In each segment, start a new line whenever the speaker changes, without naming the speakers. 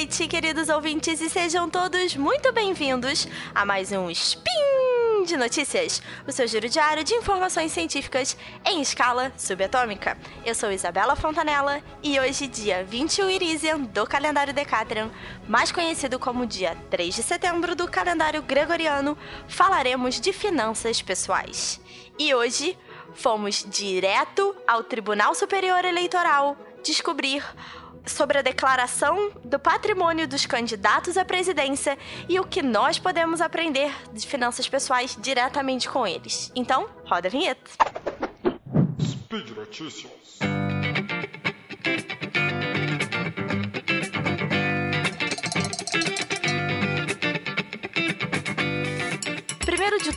Noite, queridos ouvintes, e sejam todos muito bem-vindos a mais um Spin de Notícias, o seu giro diário de informações científicas em escala subatômica. Eu sou Isabela Fontanella e hoje, dia 21 Irisian do calendário Decatrian, mais conhecido como dia 3 de setembro do calendário gregoriano, falaremos de finanças pessoais. E hoje fomos direto ao Tribunal Superior Eleitoral descobrir sobre a declaração do patrimônio dos candidatos à presidência e o que nós podemos aprender de finanças pessoais diretamente com eles. Então, roda a vinheta. Speed Notícias.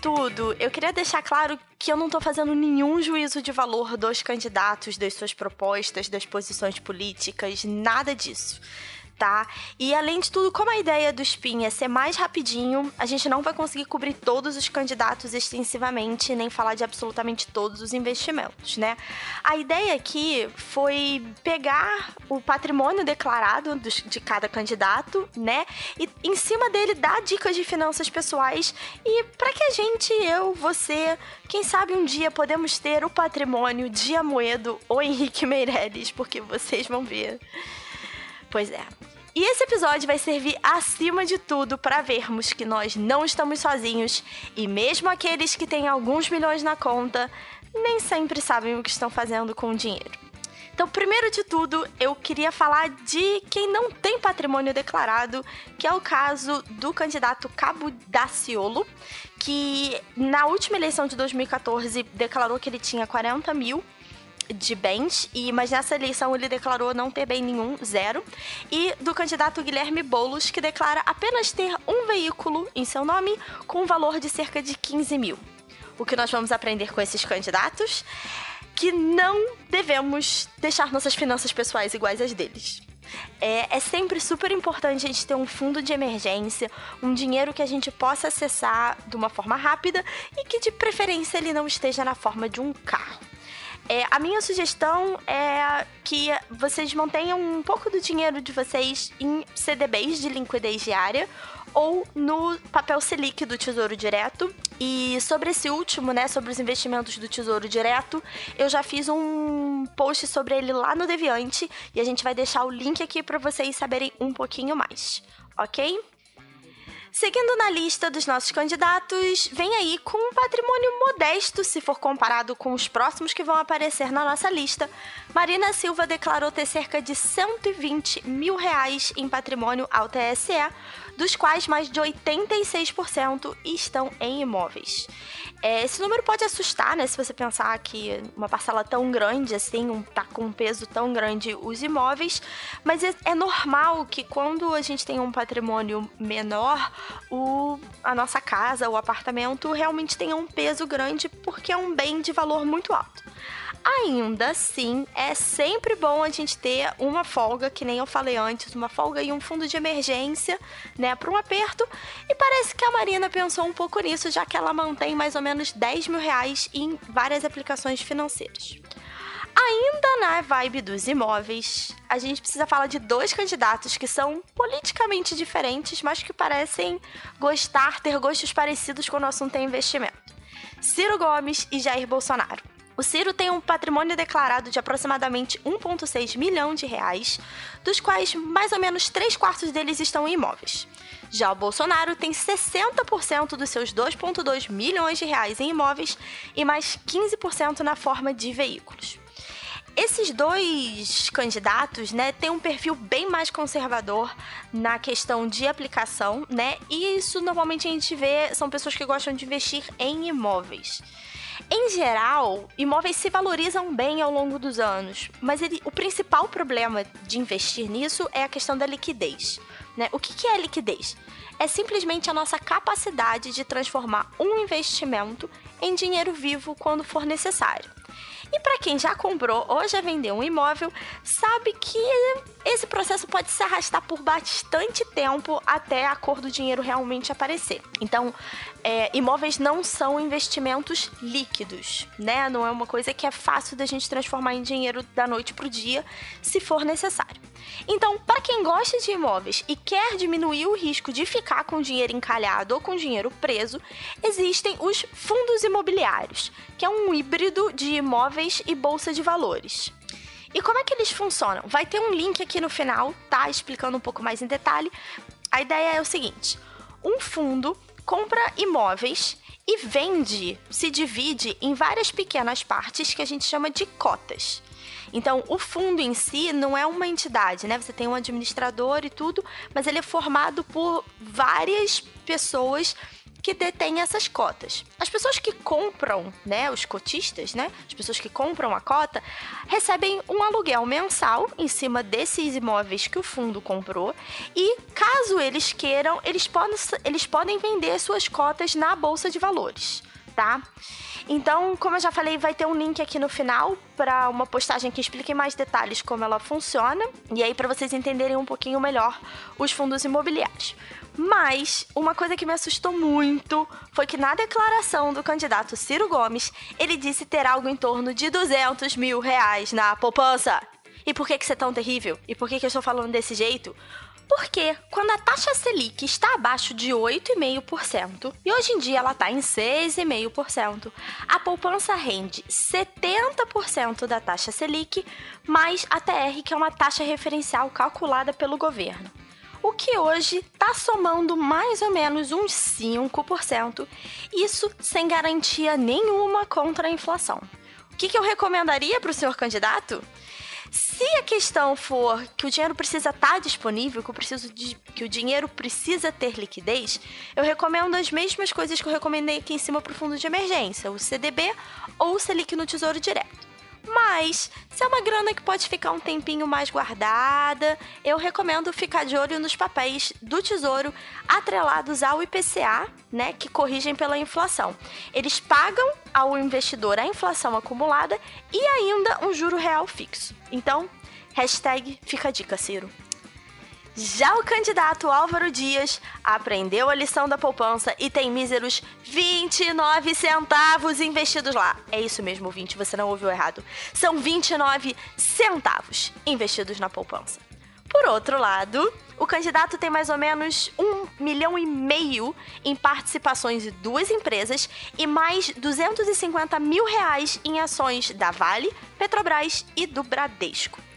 Tudo, eu queria deixar claro que eu não estou fazendo nenhum juízo de valor dos candidatos, das suas propostas, das posições políticas, nada disso tá? E além de tudo, como a ideia do Spin é ser mais rapidinho, a gente não vai conseguir cobrir todos os candidatos extensivamente, nem falar de absolutamente todos os investimentos, né? A ideia aqui foi pegar o patrimônio declarado de cada candidato, né? E em cima dele dar dicas de finanças pessoais e para que a gente, eu, você, quem sabe um dia podemos ter o patrimônio de Amoedo ou Henrique Meirelles, porque vocês vão ver. Pois é. E esse episódio vai servir acima de tudo para vermos que nós não estamos sozinhos e mesmo aqueles que têm alguns milhões na conta nem sempre sabem o que estão fazendo com o dinheiro. Então, primeiro de tudo, eu queria falar de quem não tem patrimônio declarado, que é o caso do candidato Cabo Daciolo, que na última eleição de 2014 declarou que ele tinha 40 mil de bens, e, mas nessa eleição ele declarou não ter bem nenhum, zero. E do candidato Guilherme Boulos, que declara apenas ter um veículo em seu nome com um valor de cerca de 15 mil. O que nós vamos aprender com esses candidatos? Que não devemos deixar nossas finanças pessoais iguais às deles. É, é, sempre super importante a gente ter um fundo de emergência, um dinheiro que a gente possa acessar de uma forma rápida e que de preferência ele não esteja na forma de um carro. É, a minha sugestão é que vocês mantenham um pouco do dinheiro de vocês em CDBs de liquidez diária ou no papel Selic do Tesouro Direto. E sobre esse último, né, sobre os investimentos do Tesouro Direto, eu já fiz um post sobre ele lá no Deviante e a gente vai deixar o link aqui para vocês saberem um pouquinho mais, ok? Seguindo na lista dos nossos candidatos, vem aí com um patrimônio modesto se for comparado com os próximos que vão aparecer na nossa lista. Marina Silva declarou ter cerca de 120 mil reais em patrimônio ao TSE, dos quais mais de 86% estão em imóveis. É, esse número pode assustar, né? Se você pensar que uma parcela tão grande assim, um, tá com um peso tão grande os imóveis, mas é, é normal que quando a gente tem um patrimônio menor, o, a nossa casa, o apartamento realmente tenha um peso grande porque é um bem de valor muito alto. Ainda assim, é sempre bom a gente ter uma folga, que nem eu falei antes, uma folga e um fundo de emergência, né, para um aperto. E parece que a Marina pensou um pouco nisso, já que ela mantém mais ou menos 10 mil reais em várias aplicações financeiras. Ainda na vibe dos imóveis, a gente precisa falar de dois candidatos que são politicamente diferentes, mas que parecem gostar, ter gostos parecidos quando o assunto é investimento. Ciro Gomes e Jair Bolsonaro. O Ciro tem um patrimônio declarado de aproximadamente 1,6 milhão de reais, dos quais mais ou menos 3 quartos deles estão em imóveis. Já o Bolsonaro tem 60% dos seus 2,2 milhões de reais em imóveis e mais 15% na forma de veículos. Esses dois candidatos, né, têm um perfil bem mais conservador na questão de aplicação, né? E isso normalmente a gente vê são pessoas que gostam de investir em imóveis. Em geral, imóveis se valorizam bem ao longo dos anos, mas ele, o principal problema de investir nisso é a questão da liquidez. Né? O que, que é liquidez? É simplesmente a nossa capacidade de transformar um investimento em dinheiro vivo quando for necessário. E para quem já comprou ou já vendeu um imóvel, sabe que esse processo pode se arrastar por bastante tempo até a cor do dinheiro realmente aparecer. Então, é, imóveis não são investimentos líquidos, né? Não é uma coisa que é fácil da gente transformar em dinheiro da noite pro dia, se for necessário. Então, para quem gosta de imóveis e quer diminuir o risco de ficar com dinheiro encalhado ou com dinheiro preso, existem os fundos imobiliários, que é um híbrido de imóveis e bolsa de valores. E como é que eles funcionam? Vai ter um link aqui no final, tá? Explicando um pouco mais em detalhe. A ideia é o seguinte: um fundo compra imóveis e vende, se divide em várias pequenas partes que a gente chama de cotas. Então, o fundo em si não é uma entidade, né? Você tem um administrador e tudo, mas ele é formado por várias pessoas que detêm essas cotas. As pessoas que compram, né, os cotistas, né, as pessoas que compram a cota, recebem um aluguel mensal em cima desses imóveis que o fundo comprou e, caso eles queiram, eles podem, eles podem vender suas cotas na bolsa de valores, tá? Então, como eu já falei, vai ter um link aqui no final para uma postagem que explique mais detalhes como ela funciona e aí para vocês entenderem um pouquinho melhor os fundos imobiliários. Mas uma coisa que me assustou muito foi que na declaração do candidato Ciro Gomes, ele disse ter algo em torno de 200 mil reais na poupança. E por que, que isso é tão terrível? E por que, que eu estou falando desse jeito? Porque quando a taxa Selic está abaixo de 8,5%, e hoje em dia ela está em 6,5%, a poupança rende 70% da taxa Selic mais a TR, que é uma taxa referencial calculada pelo governo. O que hoje está somando mais ou menos uns 5%, isso sem garantia nenhuma contra a inflação. O que, que eu recomendaria para o senhor candidato? Se a questão for que o dinheiro precisa estar tá disponível, que, eu preciso de, que o dinheiro precisa ter liquidez, eu recomendo as mesmas coisas que eu recomendei aqui em cima para o fundo de emergência, o CDB ou o Selic no Tesouro Direto. Mas, se é uma grana que pode ficar um tempinho mais guardada, eu recomendo ficar de olho nos papéis do Tesouro atrelados ao IPCA, né, que corrigem pela inflação. Eles pagam ao investidor a inflação acumulada e ainda um juro real fixo. Então, hashtag fica a dica, Ciro. Já o candidato Álvaro Dias aprendeu a lição da poupança e tem míseros 29 centavos investidos lá. É isso mesmo, 20, você não ouviu errado. São 29 centavos investidos na poupança. Por outro lado, o candidato tem mais ou menos um milhão e meio em participações de duas empresas e mais 250 mil reais em ações da Vale, Petrobras e do Bradesco.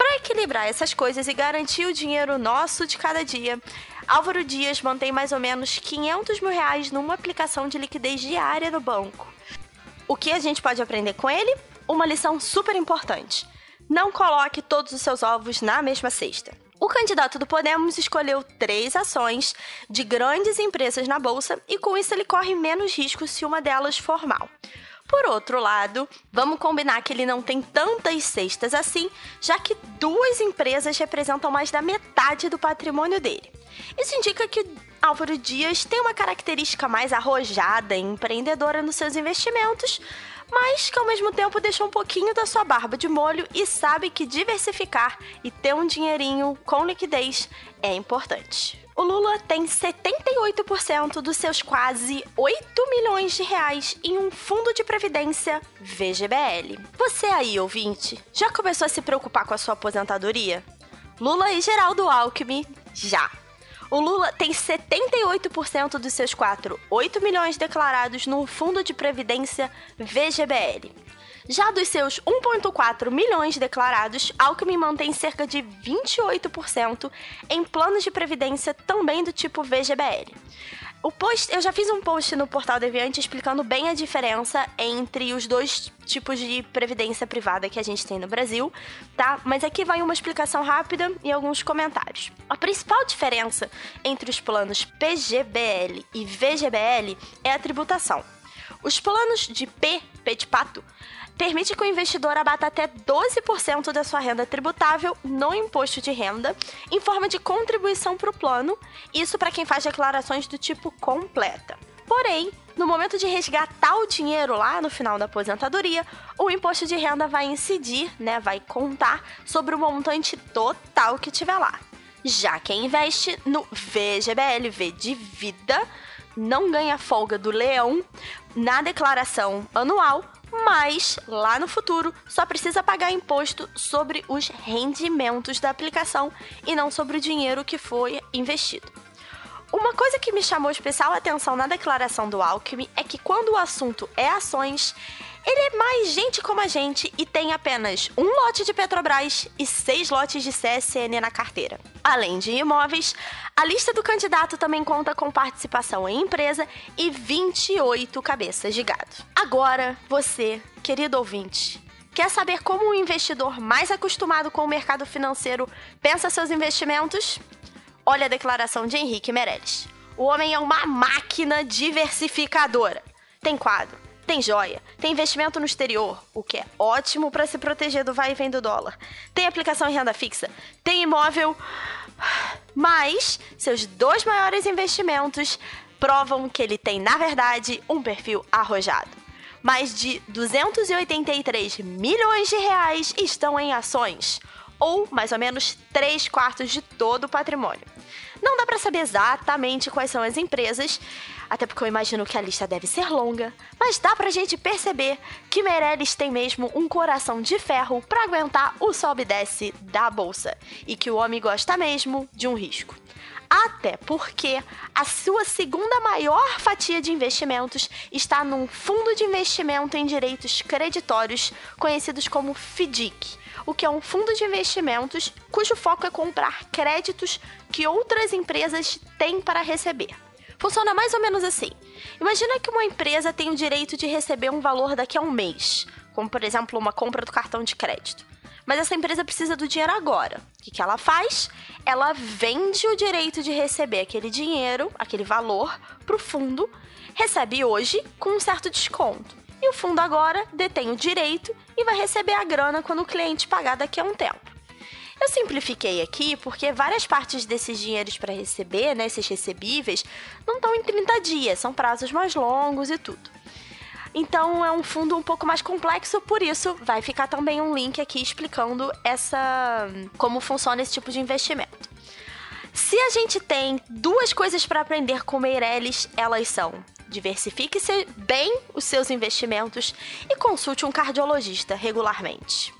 Para equilibrar essas coisas e garantir o dinheiro nosso de cada dia, Álvaro Dias mantém mais ou menos 500 mil reais numa aplicação de liquidez diária no banco. O que a gente pode aprender com ele? Uma lição super importante. Não coloque todos os seus ovos na mesma cesta. O candidato do Podemos escolheu três ações de grandes empresas na bolsa e com isso ele corre menos risco se uma delas for mal. Por outro lado, vamos combinar que ele não tem tantas cestas assim, já que duas empresas representam mais da metade do patrimônio dele. Isso indica que Álvaro Dias tem uma característica mais arrojada e empreendedora nos seus investimentos, mas que ao mesmo tempo deixa um pouquinho da sua barba de molho e sabe que diversificar e ter um dinheirinho com liquidez é importante o Lula tem 78% dos seus quase 8 milhões de reais em um fundo de previdência VGBL. Você aí, ouvinte, já começou a se preocupar com a sua aposentadoria? Lula e Geraldo Alckmin, já. O Lula tem 78% dos seus 4, 8 milhões declarados no fundo de previdência VGBL. Já dos seus 1,4 milhões declarados, Alckmin mantém cerca de 28% em planos de previdência também do tipo VGBL. O post, eu já fiz um post no Portal Deviante explicando bem a diferença entre os dois tipos de previdência privada que a gente tem no Brasil, tá? Mas aqui vai uma explicação rápida e alguns comentários. A principal diferença entre os planos PGBL e VGBL é a tributação. Os planos de P, P de pato, permite que o investidor abata até 12% da sua renda tributável no imposto de renda, em forma de contribuição para o plano, isso para quem faz declarações do tipo completa. Porém, no momento de resgatar o dinheiro lá no final da aposentadoria, o imposto de renda vai incidir, né, vai contar sobre o montante total que tiver lá. Já quem investe no VGBL, V de vida, não ganha folga do leão na declaração anual, mas lá no futuro só precisa pagar imposto sobre os rendimentos da aplicação e não sobre o dinheiro que foi investido. Uma coisa que me chamou especial atenção na declaração do Alckmin é que quando o assunto é ações, ele é mais gente como a gente e tem apenas um lote de Petrobras e seis lotes de CSN na carteira. Além de imóveis, a lista do candidato também conta com participação em empresa e 28 cabeças de gado. Agora, você, querido ouvinte, quer saber como o investidor mais acostumado com o mercado financeiro pensa seus investimentos? Olha a declaração de Henrique Meirelles. O homem é uma máquina diversificadora. Tem quadro, tem joia, tem investimento no exterior, o que é ótimo para se proteger do vai e vem do dólar. Tem aplicação em renda fixa, tem imóvel. Mas seus dois maiores investimentos provam que ele tem, na verdade, um perfil arrojado. Mais de 283 milhões de reais estão em ações, ou mais ou menos 3 quartos de todo o patrimônio. Não dá para saber exatamente quais são as empresas, até porque eu imagino que a lista deve ser longa, mas dá pra gente perceber que Meirelles tem mesmo um coração de ferro para aguentar o sobe e desce da bolsa e que o homem gosta mesmo de um risco. Até porque a sua segunda maior fatia de investimentos está num fundo de investimento em direitos creditórios, conhecidos como FDIC, o que é um fundo de investimentos cujo foco é comprar créditos que outras empresas têm para receber. Funciona mais ou menos assim. Imagina que uma empresa tem o direito de receber um valor daqui a um mês, como por exemplo uma compra do cartão de crédito. Mas essa empresa precisa do dinheiro agora. O que, ela faz? Ela vende o direito de receber aquele dinheiro, aquele valor, para o fundo, recebe hoje com um certo desconto. E o fundo agora detém o direito e vai receber a grana quando o cliente pagar daqui a um tempo. Eu simplifiquei aqui porque várias partes desses dinheiros para receber, né, esses recebíveis, não estão em 30 dias, são prazos mais longos e tudo. Então é um fundo um pouco mais complexo, por isso vai ficar também um link aqui explicando essa como funciona esse tipo de investimento. Se a gente tem duas coisas para aprender com Meirelles, elas são Diversifique bem os seus investimentos e consulte um cardiologista regularmente.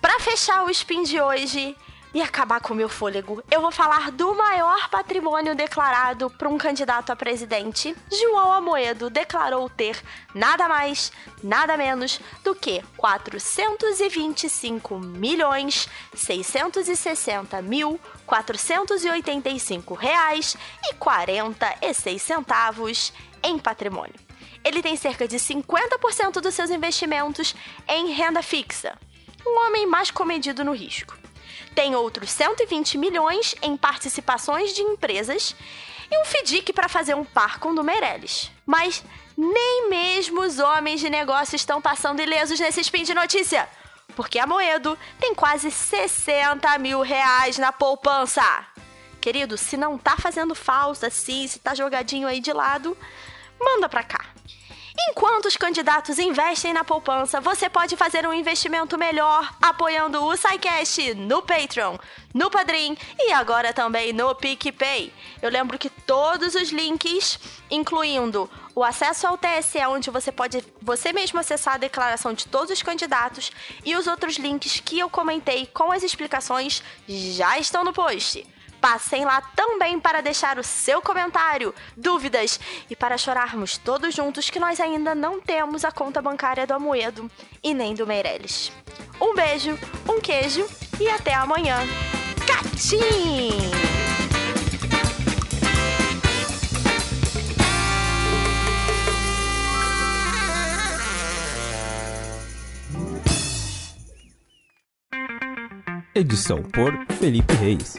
Para fechar o spin de hoje e acabar com o meu fôlego, eu vou falar do maior patrimônio declarado para um candidato a presidente. João Amoedo declarou ter nada mais, nada menos do que 425 milhões 660 mil 485 reais e 46 centavos em patrimônio. Ele tem cerca de 50% dos seus investimentos em renda fixa. Um homem mais comedido no risco. Tem outros 120 milhões em participações de empresas e um FDIC para fazer um par com o Meirelles. Mas nem mesmo os homens de negócio estão passando ilesos nesse spin de notícia. Porque a Moedo tem quase 60 mil reais na poupança. Querido, se não tá fazendo falta assim, se tá jogadinho aí de lado, manda pra cá. Enquanto os candidatos investem na poupança, você pode fazer um investimento melhor apoiando o SciCast no Patreon, no Padrim e agora também no PicPay. Eu lembro que todos os links, incluindo o acesso ao TSE, onde você pode você mesmo acessar a declaração de todos os candidatos e os outros links que eu comentei com as explicações já estão no post. Passem lá também para deixar o seu comentário, dúvidas e para chorarmos todos juntos que nós ainda não temos a conta bancária do Amoedo e nem do Meirelles. Um beijo, um queijo e até amanhã. Catim!
Edição por Felipe Reis.